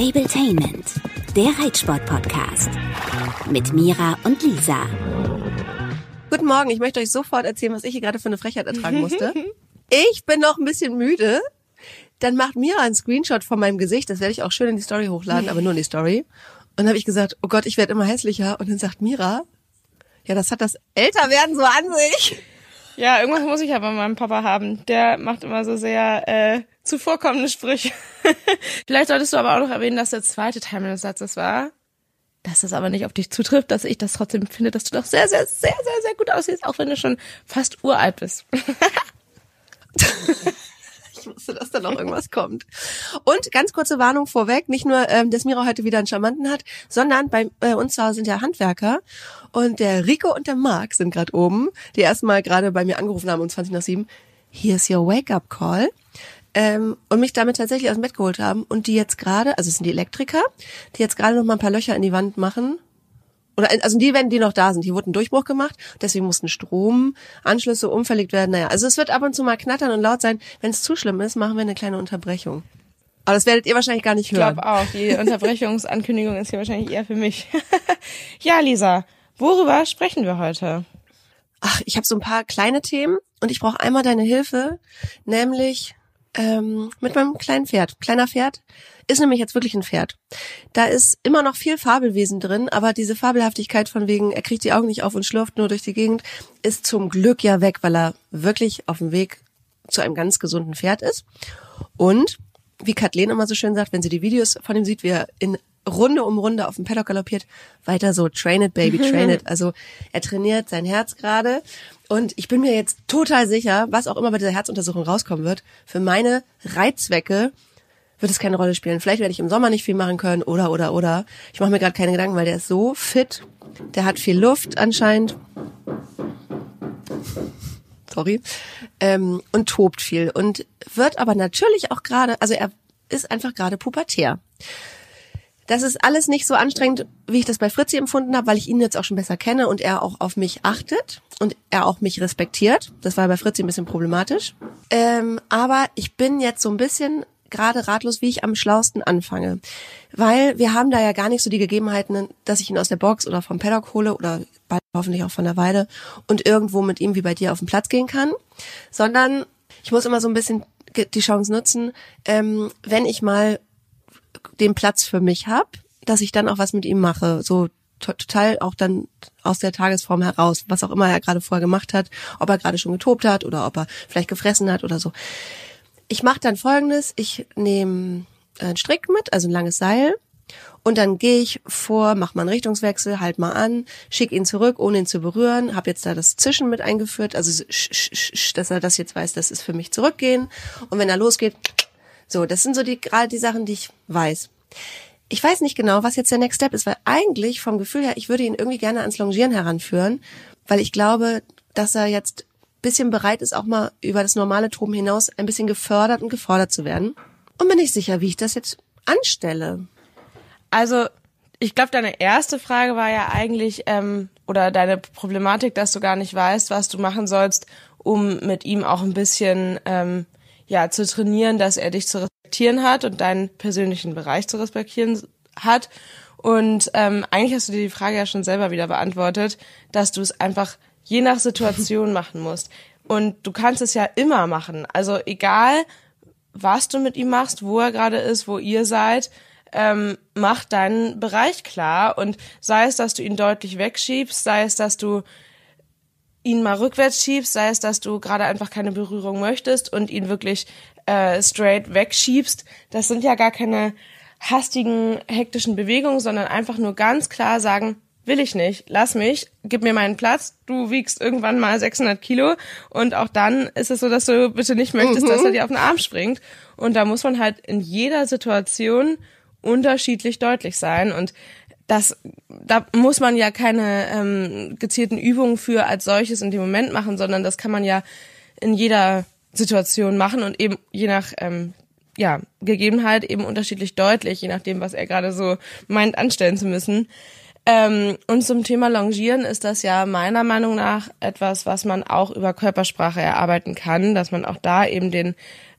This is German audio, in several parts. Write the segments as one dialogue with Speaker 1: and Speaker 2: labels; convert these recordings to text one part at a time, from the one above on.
Speaker 1: Stabletainment, der Reitsport-Podcast. Mit Mira und Lisa.
Speaker 2: Guten Morgen, ich möchte euch sofort erzählen, was ich hier gerade für eine Frechheit ertragen musste. Ich bin noch ein bisschen müde. Dann macht Mira einen Screenshot von meinem Gesicht. Das werde ich auch schön in die Story hochladen, aber nur in die Story. Und dann habe ich gesagt, oh Gott, ich werde immer hässlicher. Und dann sagt Mira, ja, das hat das Älterwerden so an sich.
Speaker 3: Ja, irgendwas muss ich ja bei meinem Papa haben. Der macht immer so sehr äh, zuvorkommende Sprüche. Vielleicht solltest du aber auch noch erwähnen, dass der zweite Teil meines Satzes war, dass es aber nicht auf dich zutrifft, dass ich das trotzdem finde, dass du doch sehr, sehr, sehr, sehr, sehr gut aussiehst, auch wenn du schon fast uralt bist.
Speaker 2: Ich wusste, dass da noch irgendwas kommt. Und ganz kurze Warnung vorweg, nicht nur, ähm, dass Mira heute wieder einen Charmanten hat, sondern bei äh, uns zu Hause sind ja Handwerker und der Rico und der Marc sind gerade oben, die erstmal gerade bei mir angerufen haben um 20 nach 7. Here's your wake-up call. Ähm, und mich damit tatsächlich aus dem Bett geholt haben und die jetzt gerade, also es sind die Elektriker, die jetzt gerade noch mal ein paar Löcher in die Wand machen oder also die werden die noch da sind. Hier wurde ein Durchbruch gemacht, deswegen mussten Stromanschlüsse umverlegt werden. Naja, also es wird ab und zu mal knattern und laut sein. Wenn es zu schlimm ist, machen wir eine kleine Unterbrechung. Aber das werdet ihr wahrscheinlich gar nicht hören.
Speaker 3: Ich glaube auch. Die Unterbrechungsankündigung ist hier wahrscheinlich eher für mich. ja, Lisa, worüber sprechen wir heute?
Speaker 2: Ach, ich habe so ein paar kleine Themen und ich brauche einmal deine Hilfe, nämlich ähm, mit meinem kleinen Pferd. Kleiner Pferd ist nämlich jetzt wirklich ein Pferd. Da ist immer noch viel Fabelwesen drin, aber diese Fabelhaftigkeit von wegen, er kriegt die Augen nicht auf und schlürft nur durch die Gegend, ist zum Glück ja weg, weil er wirklich auf dem Weg zu einem ganz gesunden Pferd ist. Und wie Kathleen immer so schön sagt, wenn sie die Videos von ihm sieht, wie er in Runde um Runde auf dem Paddock galoppiert, weiter so, train it, baby, train it. Also er trainiert sein Herz gerade. Und ich bin mir jetzt total sicher, was auch immer bei dieser Herzuntersuchung rauskommen wird, für meine Reitzwecke wird es keine Rolle spielen. Vielleicht werde ich im Sommer nicht viel machen können oder oder oder. Ich mache mir gerade keine Gedanken, weil der ist so fit. Der hat viel Luft anscheinend. Sorry. Ähm, und tobt viel. Und wird aber natürlich auch gerade, also er ist einfach gerade pubertär. Das ist alles nicht so anstrengend, wie ich das bei Fritzi empfunden habe, weil ich ihn jetzt auch schon besser kenne und er auch auf mich achtet und er auch mich respektiert. Das war bei Fritzi ein bisschen problematisch. Ähm, aber ich bin jetzt so ein bisschen gerade ratlos, wie ich am schlausten anfange. Weil wir haben da ja gar nicht so die Gegebenheiten, dass ich ihn aus der Box oder vom Paddock hole oder bald hoffentlich auch von der Weide und irgendwo mit ihm wie bei dir auf den Platz gehen kann, sondern ich muss immer so ein bisschen die Chance nutzen, ähm, wenn ich mal den Platz für mich habe, dass ich dann auch was mit ihm mache. So total auch dann aus der Tagesform heraus, was auch immer er gerade vorher gemacht hat, ob er gerade schon getobt hat oder ob er vielleicht gefressen hat oder so. Ich mache dann folgendes, ich nehme einen Strick mit, also ein langes Seil, und dann gehe ich vor, mach mal einen Richtungswechsel, halt mal an, schick ihn zurück, ohne ihn zu berühren, habe jetzt da das Zischen mit eingeführt, also dass er das jetzt weiß, das ist für mich zurückgehen. Und wenn er losgeht, so, das sind so die gerade die Sachen, die ich weiß. Ich weiß nicht genau, was jetzt der Next Step ist, weil eigentlich vom Gefühl her, ich würde ihn irgendwie gerne ans Longieren heranführen, weil ich glaube, dass er jetzt bisschen bereit ist, auch mal über das normale Toben hinaus ein bisschen gefördert und gefordert zu werden. Und bin nicht sicher, wie ich das jetzt anstelle.
Speaker 3: Also, ich glaube, deine erste Frage war ja eigentlich, ähm, oder deine Problematik, dass du gar nicht weißt, was du machen sollst, um mit ihm auch ein bisschen ähm, ja zu trainieren, dass er dich zu respektieren hat und deinen persönlichen Bereich zu respektieren hat. Und ähm, eigentlich hast du dir die Frage ja schon selber wieder beantwortet, dass du es einfach je nach Situation machen musst. Und du kannst es ja immer machen. Also egal, was du mit ihm machst, wo er gerade ist, wo ihr seid, ähm, mach deinen Bereich klar. Und sei es, dass du ihn deutlich wegschiebst, sei es, dass du ihn mal rückwärts schiebst, sei es, dass du gerade einfach keine Berührung möchtest und ihn wirklich äh, straight wegschiebst. Das sind ja gar keine hastigen, hektischen Bewegungen, sondern einfach nur ganz klar sagen, will ich nicht, lass mich, gib mir meinen Platz, du wiegst irgendwann mal 600 Kilo und auch dann ist es so, dass du bitte nicht möchtest, mhm. dass er dir auf den Arm springt und da muss man halt in jeder Situation unterschiedlich deutlich sein und das, da muss man ja keine ähm, gezielten Übungen für als solches in dem Moment machen, sondern das kann man ja in jeder Situation machen und eben je nach ähm, ja, Gegebenheit eben unterschiedlich deutlich, je nachdem, was er gerade so meint, anstellen zu müssen. Ähm, und zum Thema Longieren ist das ja meiner Meinung nach etwas, was man auch über Körpersprache erarbeiten kann, dass man auch da eben den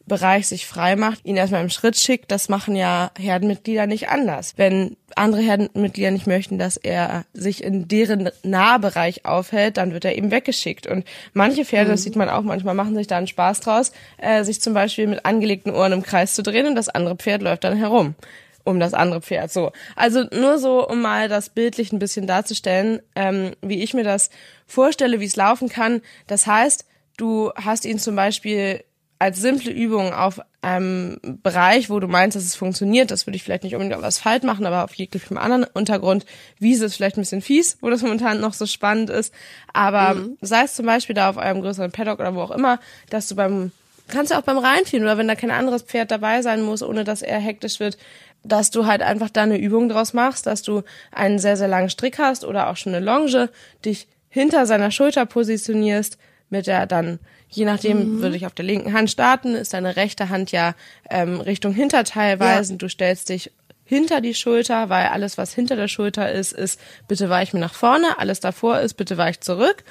Speaker 3: Bereich sich frei macht, ihn erstmal im Schritt schickt. Das machen ja Herdenmitglieder nicht anders. Wenn andere Herdenmitglieder nicht möchten, dass er sich in deren Nahbereich aufhält, dann wird er eben weggeschickt. Und manche Pferde, mhm. das sieht man auch manchmal, machen sich da einen Spaß draus, äh, sich zum Beispiel mit angelegten Ohren im Kreis zu drehen und das andere Pferd läuft dann herum um das andere Pferd. So, also nur so, um mal das bildlich ein bisschen darzustellen, ähm, wie ich mir das vorstelle, wie es laufen kann. Das heißt, du hast ihn zum Beispiel als simple Übung auf einem Bereich, wo du meinst, dass es funktioniert, das würde ich vielleicht nicht unbedingt auf Asphalt machen, aber auf jeglichem anderen Untergrund. Wiese ist vielleicht ein bisschen fies, wo das momentan noch so spannend ist. Aber mhm. sei es zum Beispiel da auf eurem größeren Paddock oder wo auch immer, dass du beim, kannst du auch beim Reinfielen oder wenn da kein anderes Pferd dabei sein muss, ohne dass er hektisch wird, dass du halt einfach da eine Übung draus machst, dass du einen sehr, sehr langen Strick hast oder auch schon eine Longe, dich hinter seiner Schulter positionierst, mit der dann, je nachdem, mhm. würde ich auf der linken Hand starten, ist deine rechte Hand ja ähm, Richtung Hinterteil weisend. Ja. Du stellst dich hinter die Schulter, weil alles, was hinter der Schulter ist, ist, bitte weich mir nach vorne, alles davor ist, bitte weich zurück.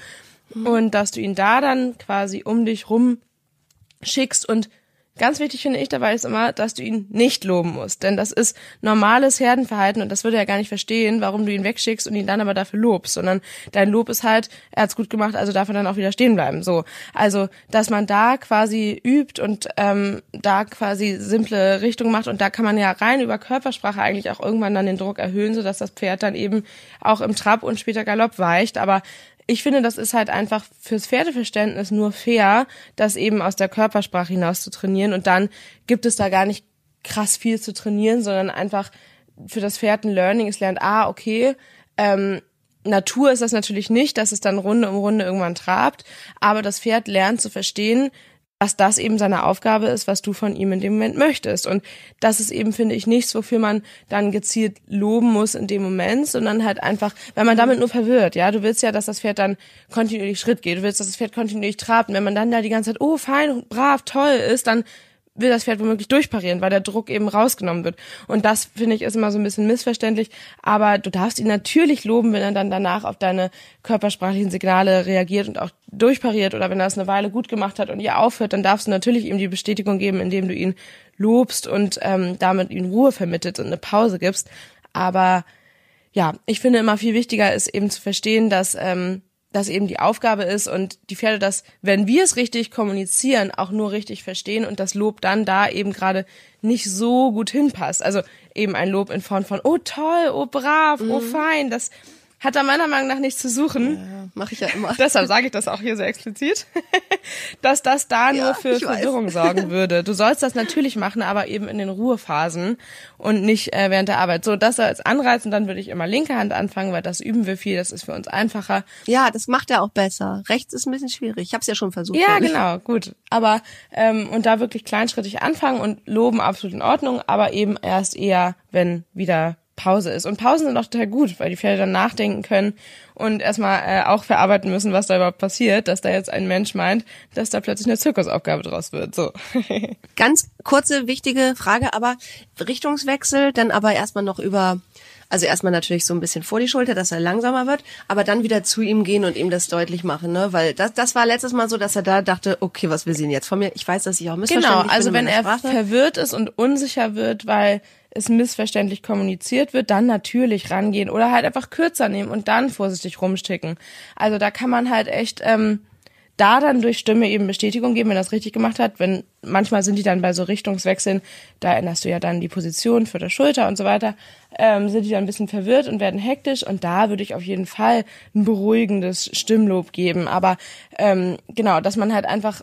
Speaker 3: Mhm. Und dass du ihn da dann quasi um dich rum schickst und Ganz wichtig finde ich dabei ist immer, dass du ihn nicht loben musst, denn das ist normales Herdenverhalten und das würde er gar nicht verstehen, warum du ihn wegschickst und ihn dann aber dafür lobst, sondern dein Lob ist halt, er hat's gut gemacht, also darf er dann auch wieder stehen bleiben. So, also dass man da quasi übt und ähm, da quasi simple Richtungen macht und da kann man ja rein über Körpersprache eigentlich auch irgendwann dann den Druck erhöhen, so dass das Pferd dann eben auch im Trab und später Galopp weicht, aber ich finde, das ist halt einfach fürs Pferdeverständnis nur fair, das eben aus der Körpersprache hinaus zu trainieren. Und dann gibt es da gar nicht krass viel zu trainieren, sondern einfach für das Pferd ein Learning. Es lernt, ah, okay, ähm, Natur ist das natürlich nicht, dass es dann Runde um Runde irgendwann trabt, aber das Pferd lernt zu verstehen, dass das eben seine Aufgabe ist, was du von ihm in dem Moment möchtest. Und das ist eben, finde ich, nichts, wofür man dann gezielt loben muss in dem Moment, sondern halt einfach, wenn man damit nur verwirrt, ja, du willst ja, dass das Pferd dann kontinuierlich Schritt geht, du willst, dass das Pferd kontinuierlich trabt. Und wenn man dann da die ganze Zeit, oh, fein, brav, toll ist, dann will das Pferd womöglich durchparieren, weil der Druck eben rausgenommen wird. Und das, finde ich, ist immer so ein bisschen missverständlich. Aber du darfst ihn natürlich loben, wenn er dann danach auf deine körpersprachlichen Signale reagiert und auch durchpariert oder wenn er es eine Weile gut gemacht hat und ihr aufhört, dann darfst du natürlich ihm die Bestätigung geben, indem du ihn lobst und ähm, damit ihm Ruhe vermittelt und eine Pause gibst. Aber ja, ich finde immer viel wichtiger ist eben zu verstehen, dass ähm, das eben die Aufgabe ist und die Pferde das, wenn wir es richtig kommunizieren, auch nur richtig verstehen und das Lob dann da eben gerade nicht so gut hinpasst. Also eben ein Lob in Form von, oh toll, oh brav, oh mhm. oh fein, das hat da meiner Meinung nach nichts zu suchen.
Speaker 2: Ja, Mache ich ja immer.
Speaker 3: Deshalb sage ich das auch hier so explizit, dass das da ja, nur für Verwirrung weiß. sorgen würde. Du sollst das natürlich machen, aber eben in den Ruhephasen und nicht äh, während der Arbeit. So, das als Anreiz und dann würde ich immer linke Hand anfangen, weil das üben wir viel, das ist für uns einfacher.
Speaker 2: Ja, das macht er auch besser. Rechts ist ein bisschen schwierig. Ich habe es ja schon versucht.
Speaker 3: Ja, genau, gut. Aber ähm, und da wirklich kleinschrittig anfangen und loben absolut in Ordnung, aber eben erst eher, wenn wieder Pause ist. Und Pausen sind auch total gut, weil die Pferde dann nachdenken können und erstmal äh, auch verarbeiten müssen, was da überhaupt passiert, dass da jetzt ein Mensch meint, dass da plötzlich eine Zirkusaufgabe draus wird. So.
Speaker 2: Ganz kurze, wichtige Frage, aber Richtungswechsel, dann aber erstmal noch über also erstmal natürlich so ein bisschen vor die Schulter, dass er langsamer wird, aber dann wieder zu ihm gehen und ihm das deutlich machen, ne? Weil das, das war letztes Mal so, dass er da dachte, okay, was will sie denn jetzt von mir? Ich weiß, dass ich auch missverständlich
Speaker 3: Genau, also wenn er verwirrt ist und unsicher wird, weil es missverständlich kommuniziert wird, dann natürlich rangehen oder halt einfach kürzer nehmen und dann vorsichtig rumsticken. Also da kann man halt echt ähm, da dann durch Stimme eben Bestätigung geben, wenn das richtig gemacht hat. Wenn manchmal sind die dann bei so Richtungswechseln, da änderst du ja dann die Position für der Schulter und so weiter, ähm, sind die dann ein bisschen verwirrt und werden hektisch und da würde ich auf jeden Fall ein beruhigendes Stimmlob geben. Aber ähm, genau, dass man halt einfach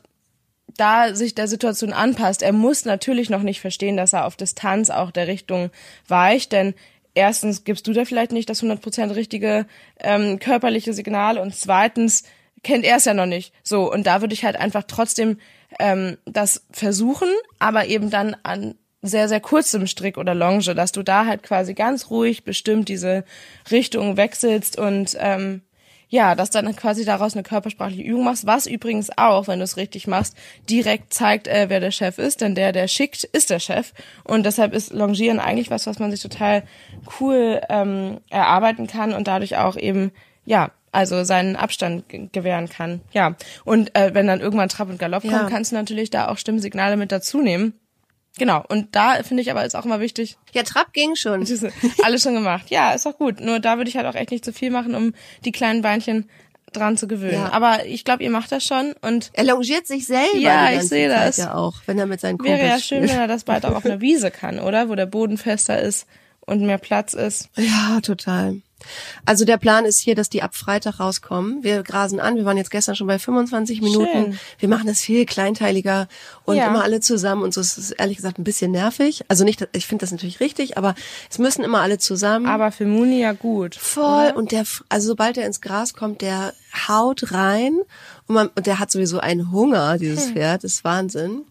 Speaker 3: da sich der Situation anpasst. Er muss natürlich noch nicht verstehen, dass er auf Distanz auch der Richtung weicht, denn erstens gibst du da vielleicht nicht das 100% richtige ähm, körperliche Signal und zweitens kennt er es ja noch nicht. So, und da würde ich halt einfach trotzdem ähm, das versuchen, aber eben dann an sehr, sehr kurzem Strick oder Longe, dass du da halt quasi ganz ruhig bestimmt diese Richtung wechselst und ähm, ja, dass dann quasi daraus eine körpersprachliche Übung machst, was übrigens auch, wenn du es richtig machst, direkt zeigt, äh, wer der Chef ist, denn der, der schickt, ist der Chef. Und deshalb ist Longieren eigentlich was, was man sich total cool ähm, erarbeiten kann und dadurch auch eben, ja, also seinen Abstand gewähren kann. Ja. Und äh, wenn dann irgendwann Trab und Galopp
Speaker 2: Ja.
Speaker 3: kommt, kannst du natürlich da auch Stimmsignale mit dazu nehmen. Genau. Und da finde ich aber ist auch immer wichtig,
Speaker 2: Ja, Trab ging schon.
Speaker 3: alles schon gemacht. Ja, ist auch gut. Nur da würde ich halt auch echt nicht zu viel machen, um die kleinen Beinchen dran zu gewöhnen.
Speaker 2: Ja.
Speaker 3: Aber ich glaube, ihr macht das schon und
Speaker 2: Er longiert sich selber
Speaker 3: Ja, ich sehe das.
Speaker 2: ja auch, wenn er mit seinen Kumpels
Speaker 3: wäre ja schön,
Speaker 2: spielt.
Speaker 3: wenn er das bald auch auf einer Wiese kann, oder? Wo der Boden fester ist und mehr Platz ist.
Speaker 2: Ja, total. Also der Plan ist hier, dass die ab Freitag rauskommen. Wir grasen an. Wir waren jetzt gestern schon bei 25 Minuten.
Speaker 3: Schön.
Speaker 2: Wir machen das viel kleinteiliger und
Speaker 3: Ja.
Speaker 2: immer alle zusammen. Und so ist es ehrlich gesagt ein bisschen nervig. Also nicht, ich finde das natürlich richtig, aber es müssen immer alle zusammen.
Speaker 3: Aber für Muni ja gut.
Speaker 2: Voll. Und der, also sobald er ins Gras kommt, der haut rein und, man, und der hat sowieso einen Hunger, dieses
Speaker 3: Hm.
Speaker 2: Pferd. Das ist Wahnsinn.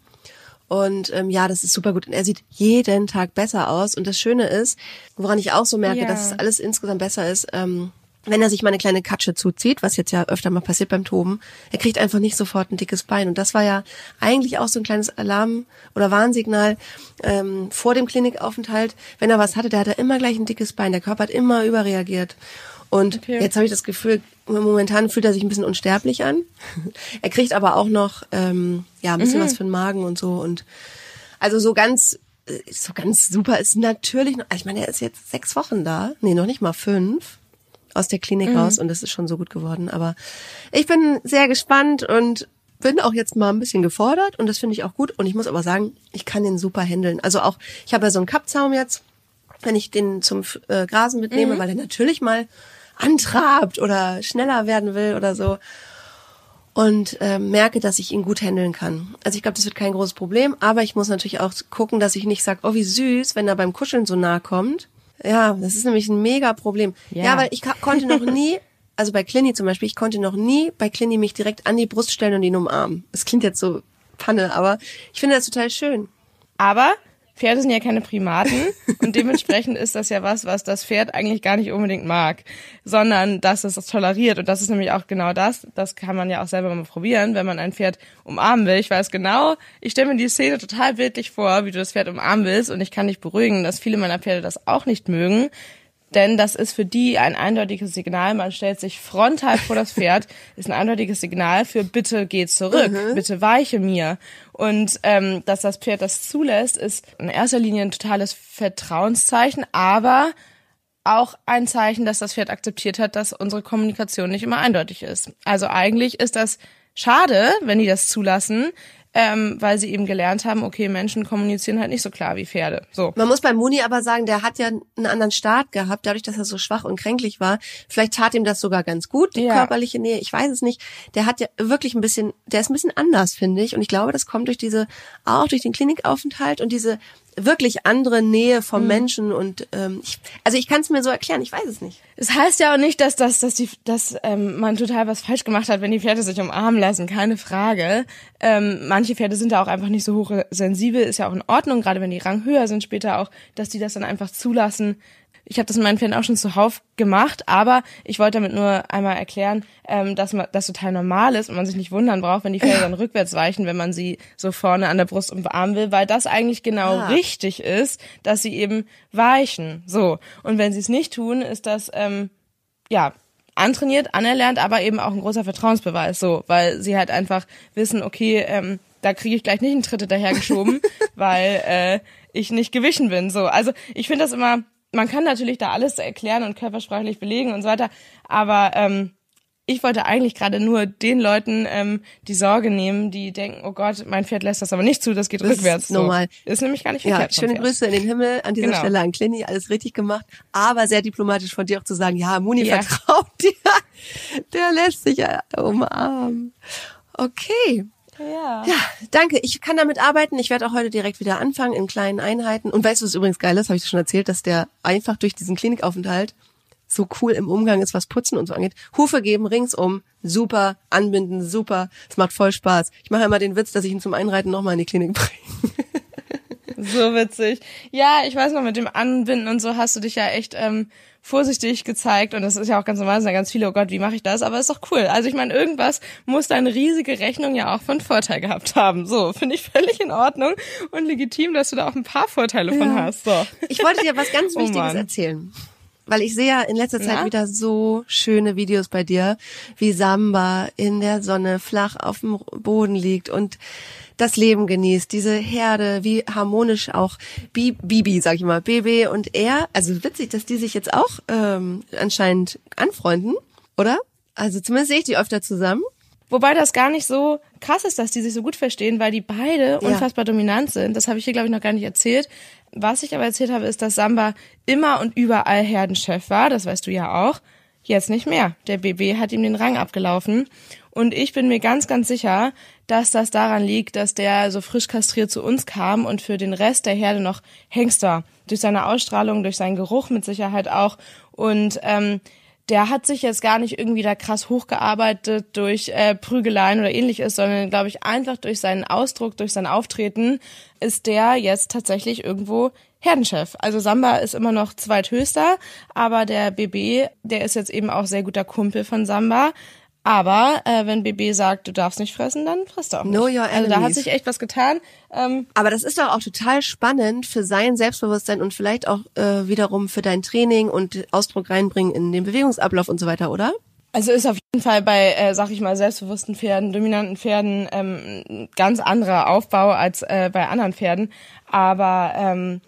Speaker 2: Und ähm, ja, das ist super gut. Und er sieht jeden Tag besser aus. Und das Schöne ist, woran ich auch so merke,
Speaker 3: Ja.
Speaker 2: dass es alles insgesamt besser ist, ähm, wenn er sich mal eine kleine Katsche zuzieht, was jetzt ja öfter mal passiert beim Toben, er kriegt einfach nicht sofort ein dickes Bein. Und das war ja eigentlich auch so ein kleines Alarm- oder Warnsignal ähm, vor dem Klinikaufenthalt. Wenn er was hatte, der hatte immer gleich ein dickes Bein. Der Körper hat immer überreagiert. Und
Speaker 3: Okay.
Speaker 2: jetzt habe ich das Gefühl, momentan fühlt er sich ein bisschen unsterblich an. er kriegt aber auch noch ähm, ja ein bisschen was für den Magen und so. Und also so ganz äh, so ganz super ist natürlich noch, ich meine, er ist jetzt sechs Wochen da. Nee, noch nicht mal fünf aus der Klinik raus und das ist schon so gut geworden. Aber ich bin sehr gespannt und bin auch jetzt mal ein bisschen gefordert und das finde ich auch gut. Und ich muss aber sagen, ich kann den super handeln. Also auch, ich habe ja so einen Kappzaum jetzt, wenn ich den zum äh, Grasen mitnehme, weil er natürlich mal antrabt oder schneller werden will oder so und äh, merke, dass ich ihn gut handeln kann. Also ich glaube, das wird kein großes Problem, aber ich muss natürlich auch gucken, dass ich nicht sage, oh wie süß, wenn er beim Kuscheln so nah kommt. Ja, das ist nämlich ein mega Problem. Ja,
Speaker 3: Ja.
Speaker 2: weil ich konnte noch nie, also bei Clini zum Beispiel, ich konnte noch nie bei Clini mich direkt an die Brust stellen und ihn umarmen. Das klingt jetzt so Panne, aber ich finde das total schön.
Speaker 3: Aber Pferde sind ja keine Primaten und dementsprechend ist das ja was, was das Pferd eigentlich gar nicht unbedingt mag, sondern dass es das toleriert. Und das ist nämlich auch genau das. Das kann man ja auch selber mal probieren, wenn man ein Pferd umarmen will. Ich weiß genau, ich stelle mir die Szene total bildlich vor, wie du das Pferd umarmen willst und ich kann dich beruhigen, dass viele meiner Pferde das auch nicht mögen. Denn das ist für die ein eindeutiges Signal. Man stellt sich frontal vor das Pferd, ist ein eindeutiges Signal für bitte geh zurück, bitte weiche mir. Und ähm, dass das Pferd das zulässt, ist in erster Linie ein totales Vertrauenszeichen, aber auch ein Zeichen, dass das Pferd akzeptiert hat, dass unsere Kommunikation nicht immer eindeutig ist. Also eigentlich ist das schade, wenn die das zulassen, ähm, weil sie eben gelernt haben, okay, Menschen kommunizieren halt nicht so klar wie Pferde. So.
Speaker 2: Man muss bei Muni aber sagen, der hat ja einen anderen Start gehabt, dadurch, dass er so schwach und kränklich war. Vielleicht tat ihm das sogar ganz gut, die
Speaker 3: Ja.
Speaker 2: körperliche Nähe. Ich weiß es nicht. Der hat ja wirklich ein bisschen, der ist ein bisschen anders, finde ich. Und ich glaube, das kommt durch diese, auch durch den Klinikaufenthalt und diese wirklich andere Nähe vom
Speaker 3: Mhm.
Speaker 2: Menschen. Und ähm, ich, also ich kann es mir so erklären, ich weiß es nicht.
Speaker 3: Es heißt ja auch nicht, dass, dass, dass, die, dass ähm, man total was falsch gemacht hat, wenn die Pferde sich umarmen lassen, keine Frage. Ähm, manche Pferde sind da auch einfach nicht so hochsensibel, ist ja auch in Ordnung, gerade wenn die Rang höher sind später auch, dass die das dann einfach zulassen. Ich habe das mit meinen Pferden auch schon zuhauf gemacht, aber ich wollte damit nur einmal erklären, ähm, dass man das total normal ist und man sich nicht wundern braucht, wenn die Pferde dann rückwärts weichen, wenn man sie so vorne an der Brust umarmen will, weil das eigentlich genau
Speaker 2: Ah.
Speaker 3: richtig ist, dass sie eben weichen. So. Und wenn sie es nicht tun, ist das ähm, ja antrainiert, anerlernt, aber eben auch ein großer Vertrauensbeweis, so, weil sie halt einfach wissen, okay, ähm, da kriege ich gleich nicht einen Tritt hinterhergeschoben, weil äh, ich nicht gewichen bin. So, also ich finde das immer, man kann natürlich da alles erklären und körpersprachlich belegen und so weiter, aber ähm, ich wollte eigentlich gerade nur den Leuten ähm, die Sorge nehmen, die denken, oh Gott, mein Pferd lässt das aber nicht zu, das geht
Speaker 2: Das ist
Speaker 3: rückwärts.
Speaker 2: normal.
Speaker 3: So. Ist nämlich gar nicht
Speaker 2: Ja,
Speaker 3: verkehrt. vom
Speaker 2: schöne. Grüße in den Himmel an dieser
Speaker 3: Genau.
Speaker 2: Stelle an Clini, alles richtig gemacht, aber sehr diplomatisch von dir auch zu sagen, ja, Muni
Speaker 3: Ja.
Speaker 2: vertraut dir, der lässt sich ja umarmen. Okay.
Speaker 3: Ja.
Speaker 2: Ja, danke. Ich kann damit arbeiten. Ich werde auch heute direkt wieder anfangen in kleinen Einheiten. Und weißt du, was übrigens geil ist? Habe ich dir schon erzählt, dass der einfach durch diesen Klinikaufenthalt so cool im Umgang ist, was Putzen und so angeht. Hufe geben ringsum, super, anbinden, super. Es macht voll Spaß. Ich mache immer den Witz, dass ich ihn zum Einreiten nochmal in die Klinik bringe.
Speaker 3: So witzig. Ja, ich weiß noch, mit dem Anbinden und so hast du dich ja echt ähm, vorsichtig gezeigt und das ist ja auch ganz normal, sind ja ganz viele, oh Gott, wie mache ich das? Aber ist doch cool. Also ich meine, irgendwas muss deine riesige Rechnung ja auch von Vorteil gehabt haben. So, finde ich völlig in Ordnung und legitim, dass du da auch ein paar Vorteile von
Speaker 2: Ja.
Speaker 3: hast. So.
Speaker 2: Ich wollte dir was ganz
Speaker 3: Oh
Speaker 2: Wichtiges erzählen. weil ich sehe ja in letzter Zeit
Speaker 3: Na?
Speaker 2: wieder so schöne Videos bei dir, wie Samba in der Sonne flach auf dem Boden liegt und das Leben genießt, diese Herde, wie harmonisch auch Bi- Bibi, sag ich mal, BB und er. Also witzig, dass die sich jetzt auch ähm, anscheinend anfreunden, oder? Also zumindest sehe ich die öfter zusammen.
Speaker 3: Wobei das gar nicht so krass ist, dass die sich so gut verstehen, weil die beide
Speaker 2: Ja.
Speaker 3: unfassbar dominant sind. Das habe ich hier, glaube ich, noch gar nicht erzählt. Was ich aber erzählt habe, ist, dass Samba immer und überall Herdenchef war. Das weißt du ja auch. Jetzt nicht mehr. Der BB hat ihm den Rang abgelaufen. Und ich bin mir ganz, ganz sicher, dass das daran liegt, dass der so frisch kastriert zu uns kam und für den Rest der Herde noch Hengst war. Durch seine Ausstrahlung, durch seinen Geruch mit Sicherheit auch. Und ähm, der hat sich jetzt gar nicht irgendwie da krass hochgearbeitet durch äh, Prügeleien oder ähnliches, sondern glaube ich einfach durch seinen Ausdruck, durch sein Auftreten ist der jetzt tatsächlich irgendwo Herdenchef. Also Samba ist immer noch zweithöchster, aber der BB, der ist jetzt eben auch sehr guter Kumpel von Samba. Aber äh, wenn BB sagt, du darfst nicht fressen, dann frisst er auch nicht.
Speaker 2: Know your
Speaker 3: also da hat sich echt was getan. Ähm,
Speaker 2: Aber das ist doch auch total spannend für sein Selbstbewusstsein und vielleicht auch äh, wiederum für dein Training und Ausdruck reinbringen in den Bewegungsablauf und so weiter, oder?
Speaker 3: Also ist auf jeden Fall bei, äh, sag ich mal, selbstbewussten Pferden, dominanten Pferden ähm, ganz anderer Aufbau als äh, bei anderen Pferden. Aber ähm,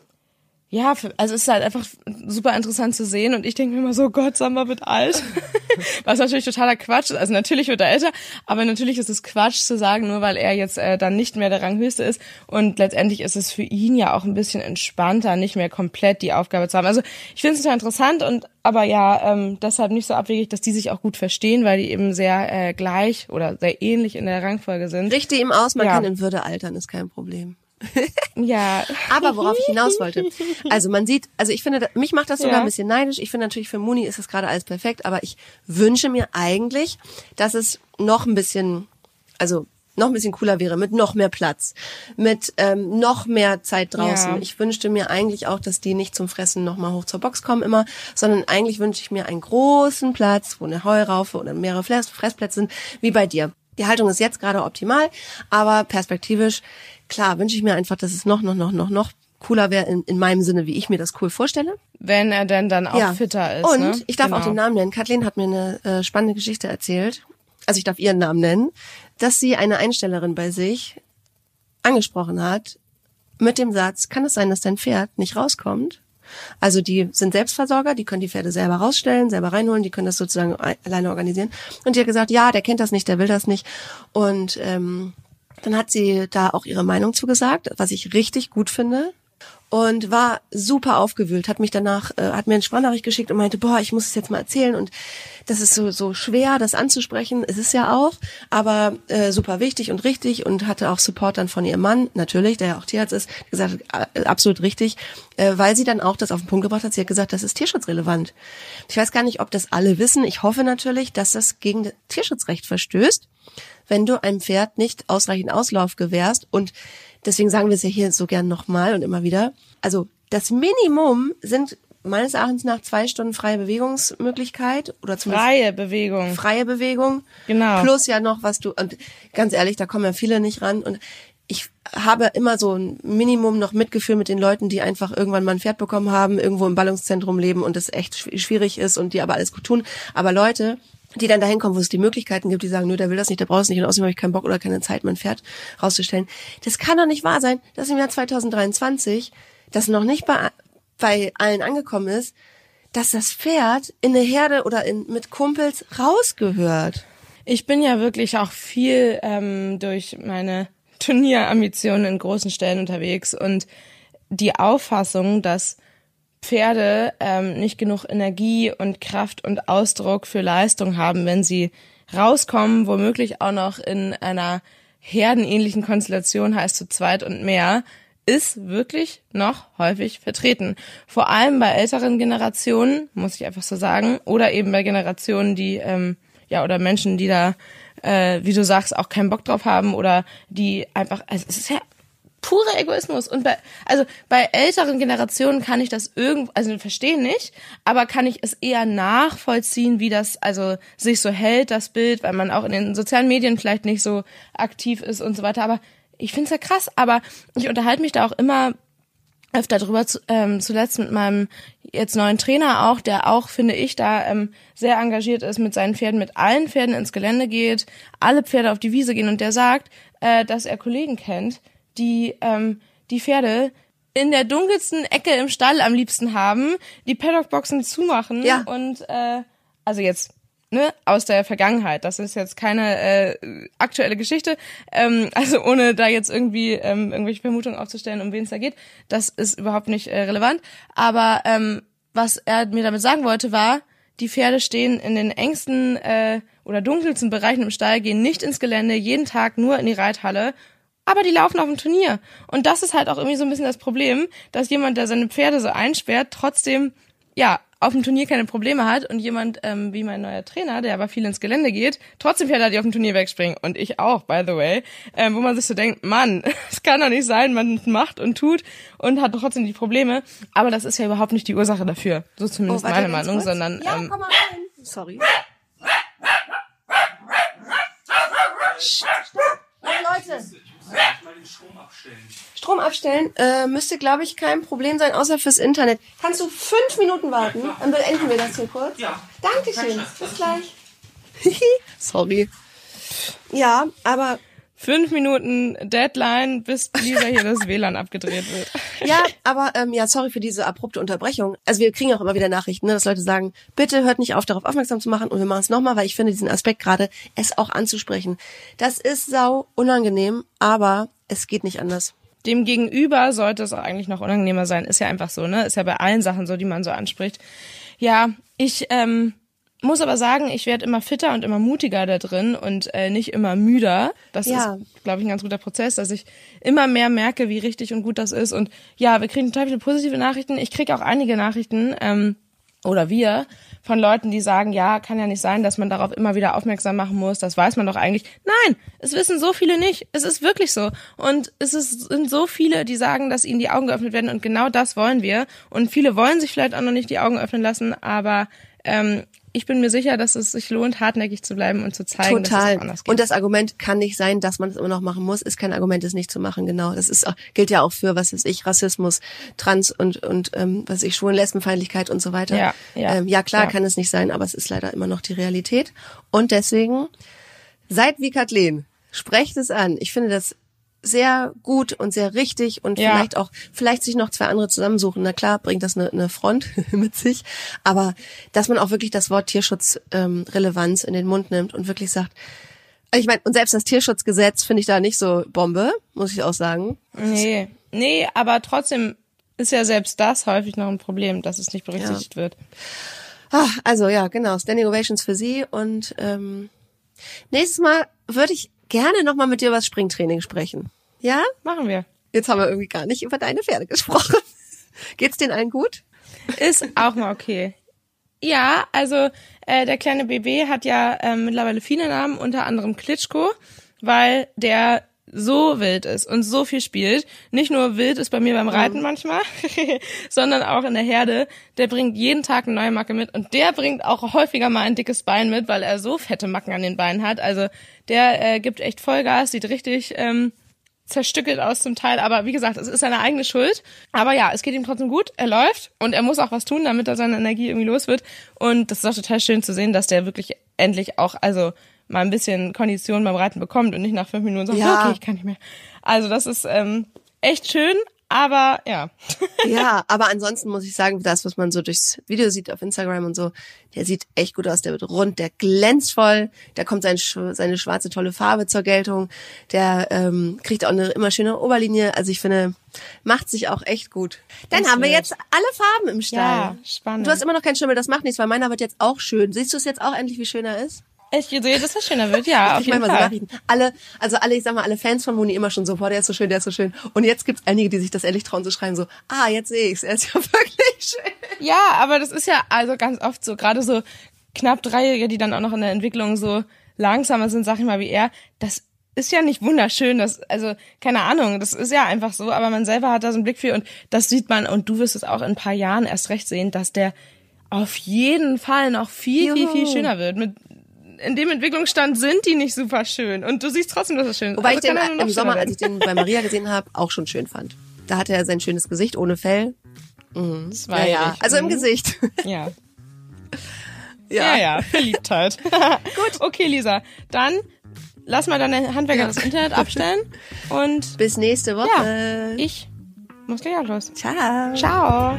Speaker 3: ja, für, also es ist halt einfach super interessant zu sehen und ich denke mir immer so, Gott, Samba wird alt. Was natürlich totaler Quatsch ist. Also natürlich wird er älter, aber natürlich ist es Quatsch zu sagen, nur weil er jetzt äh, dann nicht mehr der Ranghöchste ist. Und letztendlich ist es für ihn ja auch ein bisschen entspannter, nicht mehr komplett die Aufgabe zu haben. Also ich finde es total interessant und aber ja, ähm, deshalb nicht so abwegig, dass die sich auch gut verstehen, weil die eben sehr äh, gleich oder sehr ähnlich in der Rangfolge sind.
Speaker 2: Richte ihm aus, man
Speaker 3: Ja.
Speaker 2: kann in Würde altern, ist kein Problem.
Speaker 3: Ja.
Speaker 2: Aber worauf ich hinaus wollte. Also man sieht, also ich finde, mich macht das sogar
Speaker 3: Ja.
Speaker 2: ein bisschen neidisch. Ich finde natürlich für Muni ist das gerade alles perfekt, aber ich wünsche mir eigentlich, dass es noch ein bisschen, also noch ein bisschen cooler wäre, mit noch mehr Platz, mit ähm, noch mehr Zeit draußen.
Speaker 3: Ja.
Speaker 2: Ich wünschte mir eigentlich auch, dass die nicht zum Fressen nochmal hoch zur Box kommen immer, sondern eigentlich wünsche ich mir einen großen Platz, wo eine Heuraufe oder mehrere Fress Fressplätze sind, wie bei dir. Die Haltung ist jetzt gerade optimal, aber perspektivisch, klar, wünsche ich mir einfach, dass es noch, noch, noch, noch, noch cooler wäre in, in meinem Sinne, wie ich mir das cool vorstelle.
Speaker 3: Wenn er denn dann auch fitter ist.
Speaker 2: Und
Speaker 3: ne?
Speaker 2: ich darf auch
Speaker 3: Genau.
Speaker 2: den Namen nennen. Kathleen hat mir eine äh, spannende Geschichte erzählt. Also ich darf ihren Namen nennen, dass sie eine Einstellerin bei sich angesprochen hat mit dem Satz, kann es sein, dass dein Pferd nicht rauskommt? Also die sind Selbstversorger, die können die Pferde selber rausstellen, selber reinholen, die können das sozusagen alleine organisieren. Und die hat gesagt, ja, der kennt das nicht, der will das nicht. Und ähm, dann hat sie da auch ihre Meinung zugesagt, was ich richtig gut finde. Und war super aufgewühlt, hat mich danach, äh, hat mir eine Sprachnachricht geschickt und meinte, boah, ich muss es jetzt mal erzählen und das ist so, so schwer, das anzusprechen. Es ist ja auch, aber äh, super wichtig und richtig und hatte auch Support dann von ihrem Mann, natürlich, der ja auch Tierarzt ist, gesagt, äh, absolut richtig, äh, weil sie dann auch das auf den Punkt gebracht hat. Sie hat gesagt, das ist tierschutzrelevant. Ich weiß gar nicht, ob das alle wissen. Ich hoffe natürlich, dass das gegen das Tierschutzrecht verstößt wenn du einem Pferd nicht ausreichend Auslauf gewährst. Und deswegen sagen wir es ja hier so gern nochmal und immer wieder. Also das Minimum sind meines Erachtens nach zwei Stunden freie Bewegungsmöglichkeit oder zumindest
Speaker 3: Freie Bewegung.
Speaker 2: freie Bewegung.
Speaker 3: Genau.
Speaker 2: Plus ja noch, was du, und ganz ehrlich, da kommen ja viele nicht ran. Und ich habe immer so ein Minimum noch Mitgefühl mit den Leuten, die einfach irgendwann mal ein Pferd bekommen haben, irgendwo im Ballungszentrum leben und es echt schw- schwierig ist und die aber alles gut tun. Aber Leute, die dann dahin kommen, wo es die Möglichkeiten gibt, die sagen, nö, der will das nicht, der braucht es nicht und außerdem habe ich keinen Bock oder keine Zeit, mein Pferd rauszustellen. Das kann doch nicht wahr sein, dass im Jahr 2023 das noch nicht bei, bei allen angekommen ist, dass das Pferd in eine Herde oder in, mit Kumpels rausgehört.
Speaker 3: Ich bin ja wirklich auch viel ähm, durch meine Turnierambitionen in großen Stellen unterwegs und die Auffassung, dass Pferde ähm, nicht genug Energie und Kraft und Ausdruck für Leistung haben, wenn sie rauskommen, womöglich auch noch in einer herdenähnlichen Konstellation, heißt zu zweit und mehr, ist wirklich noch häufig vertreten. Vor allem bei älteren Generationen, muss ich einfach so sagen, oder eben bei Generationen, die, ähm, ja, oder Menschen, die da, äh, wie du sagst, auch keinen Bock drauf haben oder die einfach, also es ist ja purer Egoismus. Und bei, also bei älteren Generationen kann ich das irgendwo, also verstehen nicht, aber kann ich es eher nachvollziehen, wie das also sich so hält, das Bild, weil man auch in den sozialen Medien vielleicht nicht so aktiv ist und so weiter. Aber ich finde es ja krass, aber ich unterhalte mich da auch immer öfter drüber, zu, ähm, zuletzt mit meinem jetzt neuen Trainer auch, der auch, finde ich, da ähm, sehr engagiert ist mit seinen Pferden, mit allen Pferden ins Gelände geht, alle Pferde auf die Wiese gehen und der sagt, äh, dass er Kollegen kennt, die ähm, die Pferde in der dunkelsten Ecke im Stall am liebsten haben, die Paddockboxen zumachen
Speaker 2: Ja.
Speaker 3: und äh, also jetzt ne, aus der Vergangenheit. Das ist jetzt keine äh, aktuelle Geschichte. Ähm, also ohne da jetzt irgendwie ähm, irgendwelche Vermutungen aufzustellen, um wen es da geht. Das ist überhaupt nicht äh, relevant. Aber ähm, was er mir damit sagen wollte, war, die Pferde stehen in den engsten äh, oder dunkelsten Bereichen im Stall, gehen nicht ins Gelände, jeden Tag nur in die Reithalle. Aber die laufen auf dem Turnier. Und das ist halt auch irgendwie so ein bisschen das Problem, dass jemand, der seine Pferde so einsperrt, trotzdem, ja, auf dem Turnier keine Probleme hat und jemand ähm, wie mein neuer Trainer, der aber viel ins Gelände geht, trotzdem Pferde hat, die auf dem Turnier wegspringen. Und ich auch, by the way. Ähm, wo man sich so denkt, Mann, es kann doch nicht sein, man macht und tut und hat trotzdem die Probleme. Aber das ist ja überhaupt nicht die Ursache dafür. So zumindest
Speaker 2: Oh,
Speaker 3: meine Meinung,
Speaker 2: kurz.
Speaker 3: sondern
Speaker 2: Ja,
Speaker 3: ähm,
Speaker 2: komm mal rein. Sorry. Leute. Strom abstellen äh, müsste, glaube ich, kein Problem sein, außer fürs Internet. Kannst du fünf Minuten warten? Dann beenden wir das hier kurz.
Speaker 4: Ja.
Speaker 2: Dankeschön. Bis gleich. Sorry. Ja, aber
Speaker 3: fünf Minuten Deadline, bis Lisa hier das WLAN abgedreht wird.
Speaker 2: ja, aber ähm, ja, sorry für diese abrupte Unterbrechung. Also wir kriegen auch immer wieder Nachrichten, ne, dass Leute sagen, bitte hört nicht auf, darauf aufmerksam zu machen und wir machen es nochmal, weil ich finde diesen Aspekt gerade, es auch anzusprechen. Das ist sau unangenehm, aber es geht nicht anders.
Speaker 3: Dem Gegenüber sollte es auch eigentlich noch unangenehmer sein. Ist ja einfach so, ne? Ist ja bei allen Sachen so, die man so anspricht. Ja, ich ähm, muss aber sagen, ich werde immer fitter und immer mutiger da drin und äh, nicht immer müder. Das
Speaker 2: Ja.
Speaker 3: ist, glaube ich, ein ganz guter Prozess, dass ich immer mehr merke, wie richtig und gut das ist. Und ja, wir kriegen total viele positive Nachrichten. Ich kriege auch einige Nachrichten, ähm, oder wir, von Leuten, die sagen, ja, kann ja nicht sein, dass man darauf immer wieder aufmerksam machen muss. Das weiß man doch eigentlich. Nein, es wissen so viele nicht. Es ist wirklich so. Und es ist, sind so viele, die sagen, dass ihnen die Augen geöffnet werden. Und genau das wollen wir. Und viele wollen sich vielleicht auch noch nicht die Augen öffnen lassen. Aber ähm, ich bin mir sicher, dass es sich lohnt, hartnäckig zu bleiben und zu zeigen, dass es
Speaker 2: Total.
Speaker 3: anders geht.
Speaker 2: Und das Argument kann nicht sein, dass man es immer noch machen muss, ist kein Argument, es nicht zu machen. Genau. Das ist gilt ja auch für, was weiß ich, Rassismus, Trans und, und ähm, was weiß ich, Schwulen, Lesbenfeindlichkeit und so weiter.
Speaker 3: Ja, ja,
Speaker 2: ähm, ja klar
Speaker 3: ja.
Speaker 2: kann es nicht sein, aber es ist leider immer noch die Realität. Und deswegen, seid wie Kathleen, sprecht es an. Ich finde das sehr gut und sehr richtig und
Speaker 3: Ja.
Speaker 2: vielleicht auch, vielleicht sich noch zwei andere zusammensuchen. Na klar, bringt das eine, eine Front mit sich. Aber dass man auch wirklich das Wort Tierschutz ähm, Relevanz in den Mund nimmt und wirklich sagt, ich meine, und selbst das Tierschutzgesetz finde ich da nicht so Bombe, muss ich auch sagen.
Speaker 3: Nee, nee, aber trotzdem ist ja selbst das häufig noch ein Problem, dass es nicht berücksichtigt wird.
Speaker 2: Ah, also ja, genau, Standing Ovations für Sie und ähm, nächstes Mal würde ich gerne nochmal mit dir über das Springtraining sprechen. Ja?
Speaker 3: Machen wir.
Speaker 2: Jetzt haben wir irgendwie gar nicht über deine Pferde gesprochen. Geht's denen allen gut?
Speaker 3: Ist auch mal okay. Ja, also äh, der kleine BB hat ja ähm, mittlerweile viele Namen, unter anderem Klitschko, weil der so wild ist und so viel spielt. Nicht nur wild ist bei mir beim Reiten manchmal, sondern auch in der Herde. Der bringt jeden Tag eine neue Macke mit und der bringt auch häufiger mal ein dickes Bein mit, weil er so fette Macken an den Beinen hat. Also der äh, gibt echt Vollgas, sieht richtig ähm, zerstückelt aus zum Teil, aber wie gesagt, es ist seine eigene Schuld. Aber ja, es geht ihm trotzdem gut, er läuft und er muss auch was tun, damit er seine Energie irgendwie los wird. Und das ist auch total schön zu sehen, dass der wirklich endlich auch, also mal ein bisschen Kondition beim Reiten bekommt und nicht nach fünf Minuten sagt,
Speaker 2: Ja.
Speaker 3: okay, ich kann nicht mehr. Also das ist ähm, echt schön, aber ja.
Speaker 2: Ja, aber ansonsten muss ich sagen, das, was man so durchs Video sieht auf Instagram und so, der sieht echt gut aus, der wird rund, der glänzt voll, da kommt sein, seine schwarze tolle Farbe zur Geltung, der ähm, kriegt auch eine immer schöne Oberlinie, also ich finde, macht sich auch echt gut. Dann
Speaker 3: Das
Speaker 2: haben wir jetzt alle Farben im Stall.
Speaker 3: Ja, spannend.
Speaker 2: Du hast immer noch keinen Schimmel, das macht nichts, weil meiner wird jetzt auch schön. Siehst du es jetzt auch endlich, wie schön er ist?
Speaker 3: Ich sehe, dass das schöner wird, ja, auf
Speaker 2: ich
Speaker 3: jeden
Speaker 2: meine mal so. Nachrichten. Alle, also alle, ich sag mal, alle Fans von Moni immer schon so, boah, der ist so schön, der ist so schön. Und jetzt gibt's einige, die sich das ehrlich trauen zu schreiben, so, ah, jetzt sehe ich's, er ist ja wirklich schön.
Speaker 3: Ja, aber das ist ja also ganz oft so, gerade so knapp Dreijährige, die dann auch noch in der Entwicklung so langsamer sind, sag ich mal, wie er, das ist ja nicht wunderschön, das, also, keine Ahnung, das ist ja einfach so, aber man selber hat da so einen Blick für und das sieht man, und du wirst es auch in ein paar Jahren erst recht sehen, dass der auf jeden Fall noch viel, viel, viel
Speaker 2: Juhu.
Speaker 3: schöner wird. Mit, in dem Entwicklungsstand sind die nicht super schön und du siehst trotzdem, dass es schön ist.
Speaker 2: Wobei
Speaker 3: Also
Speaker 2: ich den im Sommer, als ich den bei Maria gesehen habe, auch schon schön fand. Da hatte er sein schönes Gesicht ohne Fell.
Speaker 3: Zwei.
Speaker 2: Ja, ja. Also im Gesicht.
Speaker 3: Ja. Ja, ja, Verliebtheit. Gut. Okay, Lisa, dann lass mal deine Handwerker das Internet abstellen und
Speaker 2: Bis nächste
Speaker 3: ja,
Speaker 2: Woche.
Speaker 3: ich muss gleich auch los.
Speaker 2: Ciao.
Speaker 3: Ciao.